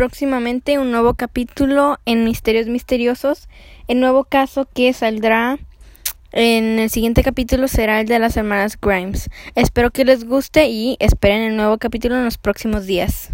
próximamente un nuevo capítulo en Misterios Misteriosos. El nuevo caso que saldrá en el siguiente capítulo será el de las hermanas Grimes. Espero que les guste y esperen el nuevo capítulo en los próximos días.